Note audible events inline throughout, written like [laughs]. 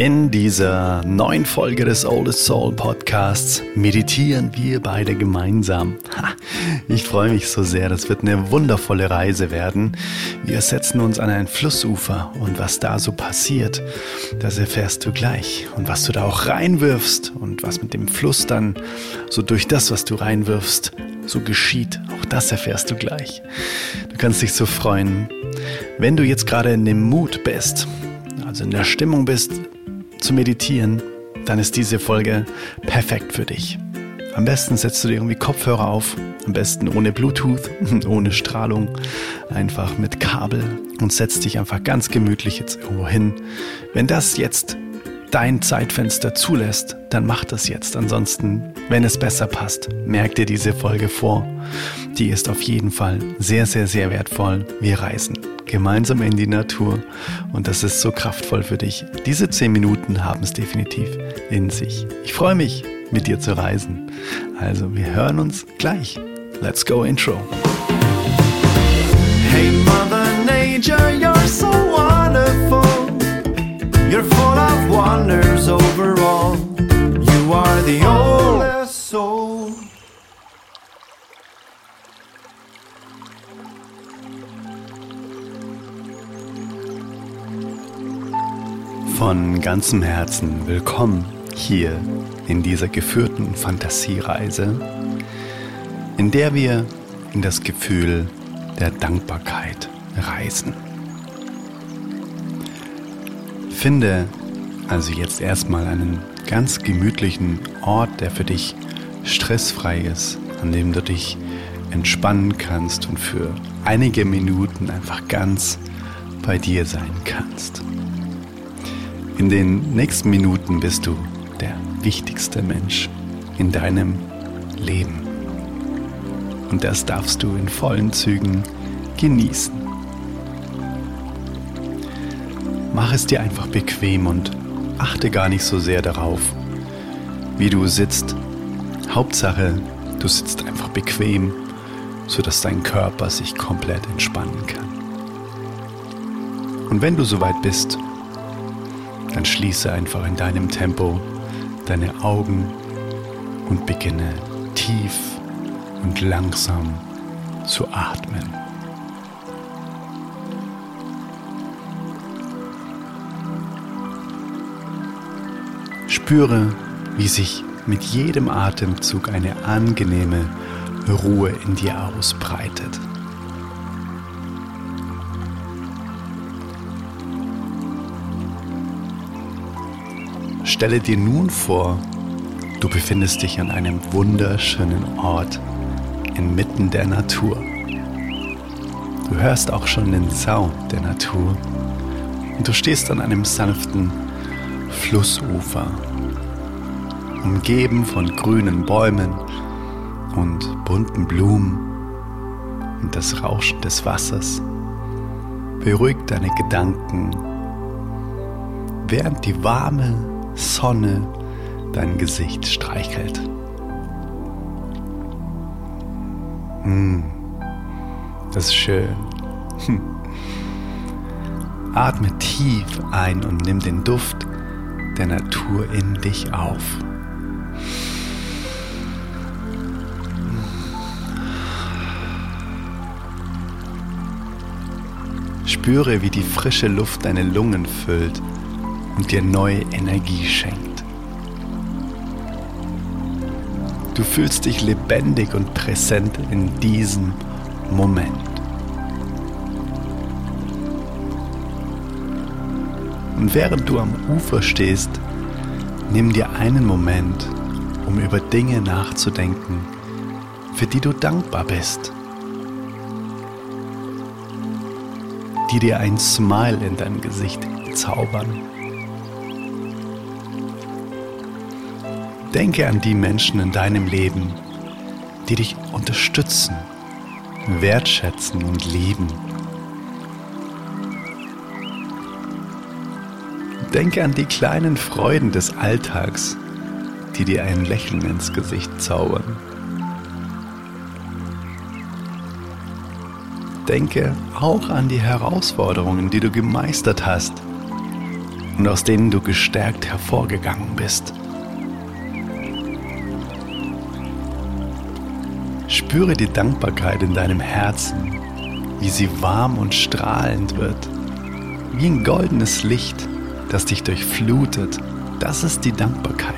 In dieser neuen Folge des Oldest Soul Podcasts meditieren wir beide gemeinsam. Ich freue mich so sehr, das wird eine wundervolle Reise werden. Wir setzen uns an ein Flussufer und was da so passiert, das erfährst du gleich. Und was du da auch reinwirfst und was mit dem Fluss dann so durch das, was du reinwirfst, so geschieht, auch das erfährst du gleich. Du kannst dich so freuen, wenn du jetzt gerade in dem Mut bist, also in der Stimmung bist, zu meditieren, dann ist diese Folge perfekt für dich. Am besten setzt du dir irgendwie Kopfhörer auf, am besten ohne Bluetooth, [laughs] ohne Strahlung, einfach mit Kabel und setzt dich einfach ganz gemütlich jetzt irgendwo hin. Wenn das jetzt dein Zeitfenster zulässt, dann mach das jetzt. Ansonsten, wenn es besser passt, merk dir diese Folge vor. Die ist auf jeden Fall sehr, sehr, sehr wertvoll. Wir reisen gemeinsam in die Natur und das ist so kraftvoll für dich. Diese zehn Minuten haben es definitiv in sich. Ich freue mich, mit dir zu reisen. Also, wir hören uns gleich. Let's go Intro. Hey Mother Nature, you're so full of wonders overall. You are the oldest soul. Von ganzem Herzen willkommen hier in dieser geführten Fantasiereise, in der wir in das Gefühl der Dankbarkeit reisen. Finde also jetzt erstmal einen ganz gemütlichen Ort, der für dich stressfrei ist, an dem du dich entspannen kannst und für einige Minuten einfach ganz bei dir sein kannst. In den nächsten Minuten bist du der wichtigste Mensch in deinem Leben. Und das darfst du in vollen Zügen genießen. Mach es dir einfach bequem und achte gar nicht so sehr darauf, wie du sitzt. Hauptsache, du sitzt einfach bequem, sodass dein Körper sich komplett entspannen kann. Und wenn du soweit bist, dann schließe einfach in deinem Tempo deine Augen und beginne tief und langsam zu atmen. Spüre, wie sich mit jedem Atemzug eine angenehme Ruhe in dir ausbreitet. Stelle dir nun vor, du befindest dich an einem wunderschönen Ort inmitten der Natur. Du hörst auch schon den Sound der Natur und du stehst an einem sanften Flussufer, umgeben von grünen Bäumen und bunten Blumen und das Rauschen des Wassers beruhigt deine Gedanken, während die warme Sonne dein Gesicht streichelt. Mm, das ist schön. Hm. Atme tief ein und nimm den Duft der Natur in dich auf. Spüre, wie die frische Luft deine Lungen füllt und dir neue Energie schenkt. Du fühlst dich lebendig und präsent in diesem Moment. Und während du am Ufer stehst, nimm dir einen Moment, um über Dinge nachzudenken, für die du dankbar bist, die dir ein Smile in dein Gesicht zaubern. Denke an die Menschen in deinem Leben, die dich unterstützen, wertschätzen und lieben. Denke an die kleinen Freuden des Alltags, die dir ein Lächeln ins Gesicht zaubern. Denke auch an die Herausforderungen, die du gemeistert hast und aus denen du gestärkt hervorgegangen bist. Spüre die Dankbarkeit in deinem Herzen, wie sie warm und strahlend wird, wie ein goldenes Licht, das dich durchflutet. Das ist die Dankbarkeit.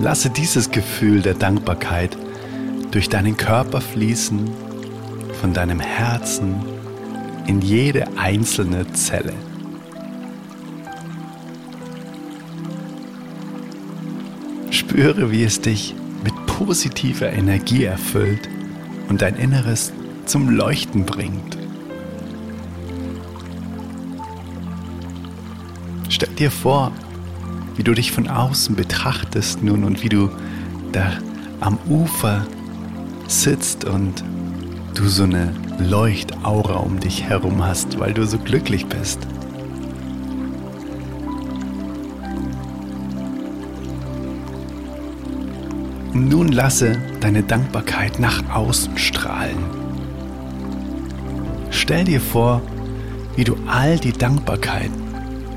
Lasse dieses Gefühl der Dankbarkeit durch deinen Körper fließen, von deinem Herzen in jede einzelne Zelle. Spüre, wie es dich mit positiver Energie erfüllt und dein Inneres zum Leuchten bringt. Stell dir vor, wie du dich von außen betrachtest nun und wie du da am Ufer sitzt und du so eine Leuchtaura um dich herum hast, weil du so glücklich bist. Nun lasse deine Dankbarkeit nach außen strahlen. Stell dir vor, wie du all die Dankbarkeit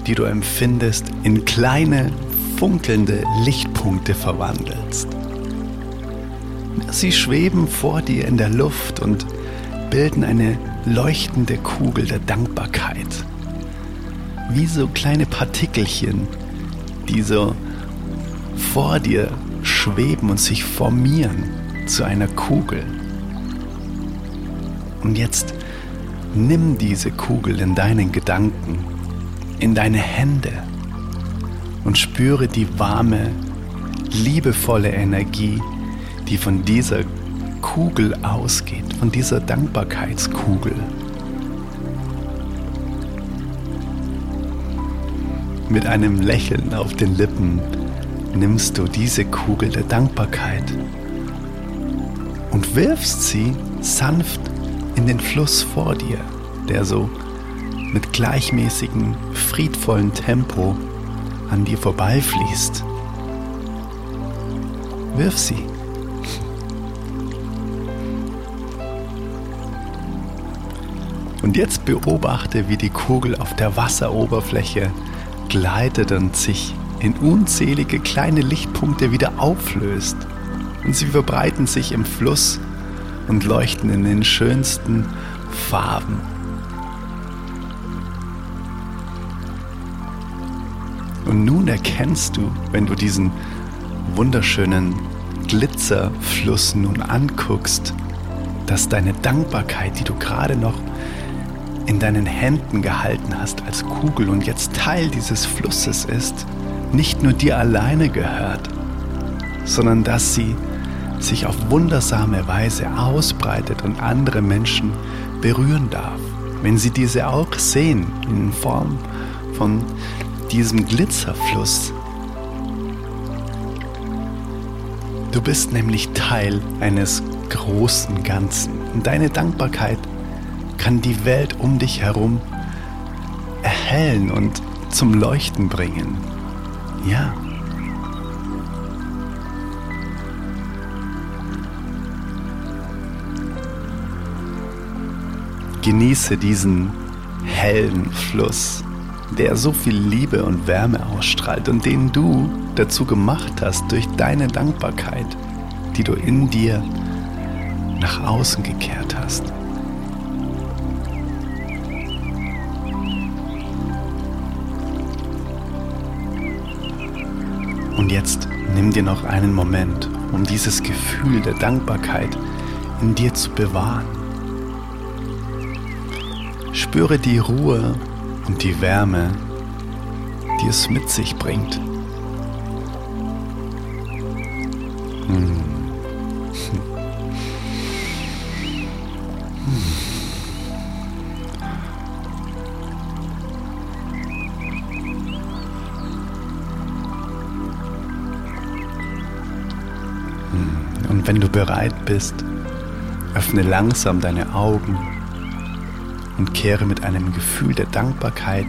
die du empfindest, in kleine, funkelnde Lichtpunkte verwandelst. Sie schweben vor dir in der Luft und bilden eine leuchtende Kugel der Dankbarkeit. Wie so kleine Partikelchen, die so vor dir schweben und sich formieren zu einer Kugel. Und jetzt nimm diese Kugel in deinen Gedanken in deine Hände und spüre die warme, liebevolle Energie, die von dieser Kugel ausgeht, von dieser Dankbarkeitskugel. Mit einem Lächeln auf den Lippen nimmst du diese Kugel der Dankbarkeit und wirfst sie sanft in den Fluss vor dir, der so mit gleichmäßigem, friedvollen Tempo an dir vorbeifließt. Wirf sie. Und jetzt beobachte, wie die Kugel auf der Wasseroberfläche gleitet und sich in unzählige kleine Lichtpunkte wieder auflöst. Und sie verbreiten sich im Fluss und leuchten in den schönsten Farben Und nun erkennst du, wenn du diesen wunderschönen Glitzerfluss nun anguckst, dass deine Dankbarkeit, die du gerade noch in deinen Händen gehalten hast als Kugel und jetzt Teil dieses Flusses ist, nicht nur dir alleine gehört, sondern dass sie sich auf wundersame Weise ausbreitet und andere Menschen berühren darf. Wenn sie diese auch sehen in Form von diesem Glitzerfluss. Du bist nämlich Teil eines großen Ganzen. Und deine Dankbarkeit kann die Welt um dich herum erhellen und zum Leuchten bringen. Ja. Genieße diesen hellen Fluss der so viel Liebe und Wärme ausstrahlt und den du dazu gemacht hast durch deine Dankbarkeit, die du in dir nach außen gekehrt hast. Und jetzt nimm dir noch einen Moment, um dieses Gefühl der Dankbarkeit in dir zu bewahren. Spüre die Ruhe und die Wärme, die es mit sich bringt. Und wenn du bereit bist, öffne langsam deine Augen und kehre mit einem Gefühl der Dankbarkeit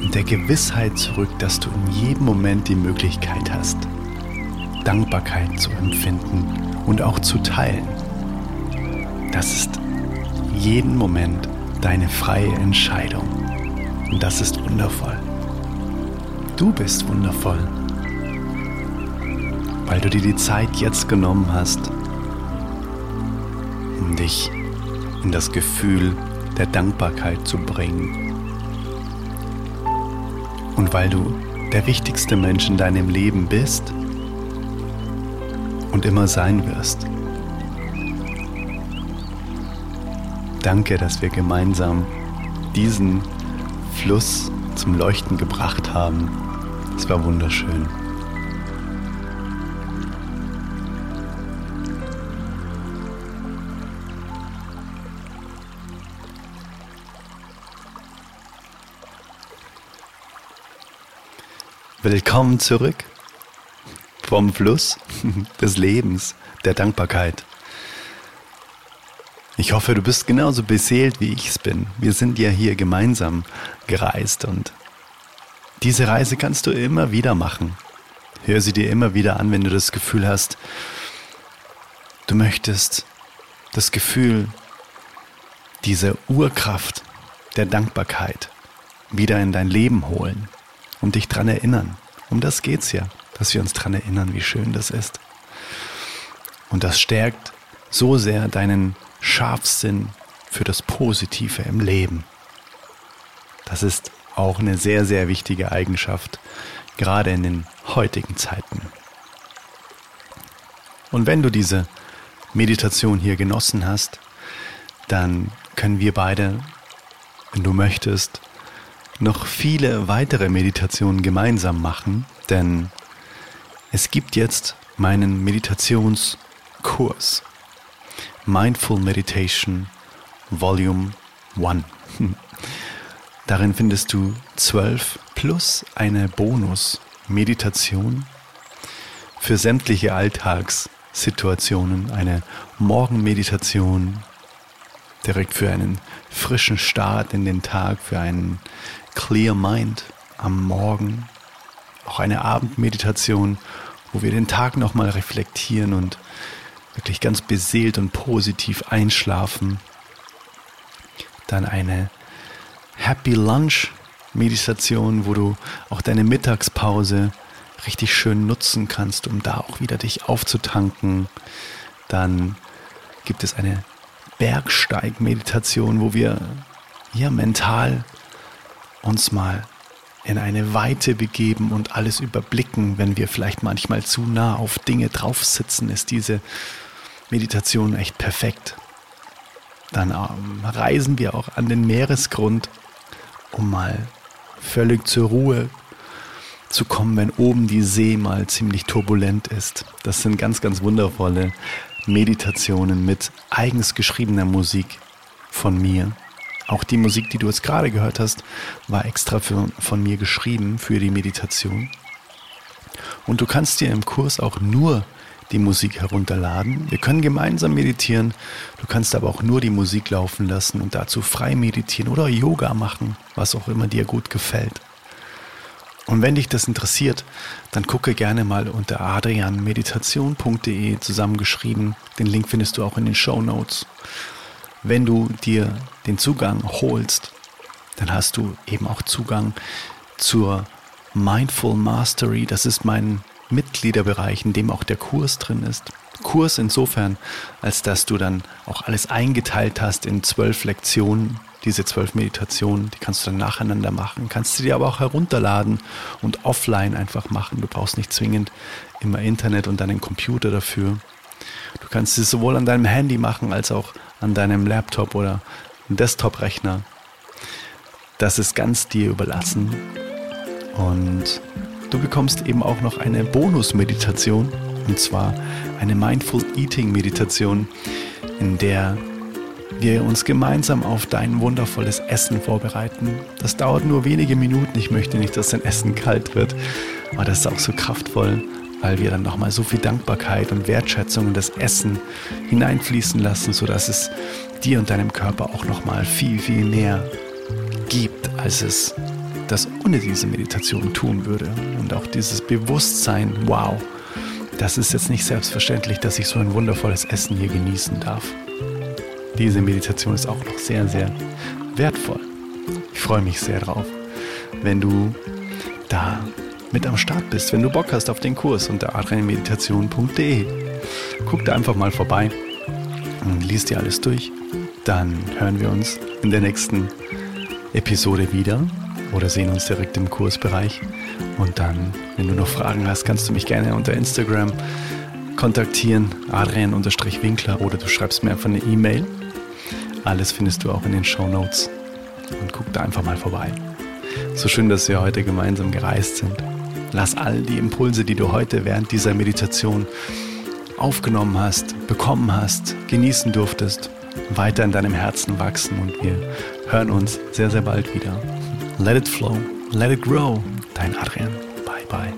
und der Gewissheit zurück, dass du in jedem Moment die Möglichkeit hast, Dankbarkeit zu empfinden und auch zu teilen. Das ist jeden Moment deine freie Entscheidung. Und das ist wundervoll. Du bist wundervoll, weil du dir die Zeit jetzt genommen hast, um dich in das Gefühl der Dankbarkeit zu bringen. Und weil du der wichtigste Mensch in deinem Leben bist und immer sein wirst. Danke, dass wir gemeinsam diesen Fluss zum Leuchten gebracht haben. Es war wunderschön. Willkommen zurück vom Fluss [laughs] des Lebens, der Dankbarkeit. Ich hoffe, du bist genauso beseelt, wie ich es bin. Wir sind ja hier gemeinsam gereist und diese Reise kannst du immer wieder machen. Hör sie dir immer wieder an, wenn du das Gefühl hast, du möchtest das Gefühl, diese Urkraft der Dankbarkeit wieder in dein Leben holen und dich dran erinnern. Um das geht's ja, dass wir uns dran erinnern, wie schön das ist. Und das stärkt so sehr deinen Scharfsinn für das Positive im Leben. Das ist auch eine sehr, sehr wichtige Eigenschaft, gerade in den heutigen Zeiten. Und wenn du diese Meditation hier genossen hast, dann können wir beide, wenn du möchtest, noch viele weitere Meditationen gemeinsam machen, denn es gibt jetzt meinen Meditationskurs. Mindful Meditation Volume 1. [laughs] Darin findest du zwölf plus eine Bonus-Meditation für sämtliche Alltagssituationen, eine Morgenmeditation direkt für einen frischen Start in den Tag, für einen Clear Mind am Morgen, auch eine Abendmeditation, wo wir den Tag nochmal reflektieren und wirklich ganz beseelt und positiv einschlafen. Dann eine Happy Lunch Meditation, wo du auch deine Mittagspause richtig schön nutzen kannst, um da auch wieder dich aufzutanken. Dann gibt es eine Bergsteig-Meditation, wo wir hier mental uns mal in eine Weite begeben und alles überblicken, wenn wir vielleicht manchmal zu nah auf Dinge drauf sitzen, ist diese Meditation echt perfekt. Dann ähm, reisen wir auch an den Meeresgrund, um mal völlig zur Ruhe zu kommen, wenn oben die See mal ziemlich turbulent ist. Das sind ganz, ganz wundervolle Meditationen mit eigens geschriebener Musik von mir. Auch die Musik, die du jetzt gerade gehört hast, war extra für, von mir geschrieben für die Meditation. Und du kannst dir im Kurs auch nur die Musik herunterladen. Wir können gemeinsam meditieren. Du kannst aber auch nur die Musik laufen lassen und dazu frei meditieren oder Yoga machen, was auch immer dir gut gefällt. Und wenn dich das interessiert, dann gucke gerne mal unter adrianmeditation.de zusammengeschrieben. Den Link findest du auch in den Show Notes. Wenn du dir den Zugang holst, dann hast du eben auch Zugang zur Mindful Mastery. Das ist mein Mitgliederbereich, in dem auch der Kurs drin ist. Kurs insofern, als dass du dann auch alles eingeteilt hast in zwölf Lektionen, diese zwölf Meditationen, die kannst du dann nacheinander machen, kannst du dir aber auch herunterladen und offline einfach machen. Du brauchst nicht zwingend immer Internet und deinen Computer dafür. Du kannst es sowohl an deinem Handy machen als auch an deinem Laptop oder Desktop-Rechner. Das ist ganz dir überlassen. Und Du bekommst eben auch noch eine Bonus-Meditation, und zwar eine Mindful Eating Meditation, in der wir uns gemeinsam auf dein wundervolles Essen vorbereiten. Das dauert nur wenige Minuten. Ich möchte nicht, dass dein Essen kalt wird, aber das ist auch so kraftvoll, weil wir dann nochmal so viel Dankbarkeit und Wertschätzung in das Essen hineinfließen lassen, sodass es dir und deinem Körper auch nochmal viel, viel mehr gibt, als es das ohne diese Meditation tun würde. Und auch dieses Bewusstsein, wow, das ist jetzt nicht selbstverständlich, dass ich so ein wundervolles Essen hier genießen darf. diese Meditation ist auch noch sehr, sehr wertvoll. Ich freue mich sehr drauf, wenn du da mit am Start bist, wenn du Bock hast auf den Kurs unter adrianmeditation.de. Guck da einfach mal vorbei und liest dir alles durch. Dann hören wir uns in der nächsten Episode wieder oder sehen uns direkt im Kursbereich. Und dann, wenn du noch Fragen hast, kannst du mich gerne unter Instagram kontaktieren, adrian-winkler oder du schreibst mir einfach eine E-Mail. Alles findest du auch in den Show Notes. Und guck da einfach mal vorbei. So schön, dass wir heute gemeinsam gereist sind. Lass all die Impulse, die du heute während dieser Meditation aufgenommen hast, bekommen hast, genießen durftest, weiter in deinem Herzen wachsen und wir hören uns sehr, sehr bald wieder. Let it flow, let it grow. Dein Adrian. Bye, bye.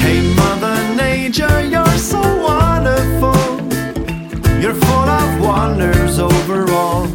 Hey, Mother Nature, you're so wonderful. You're full of wonders overall.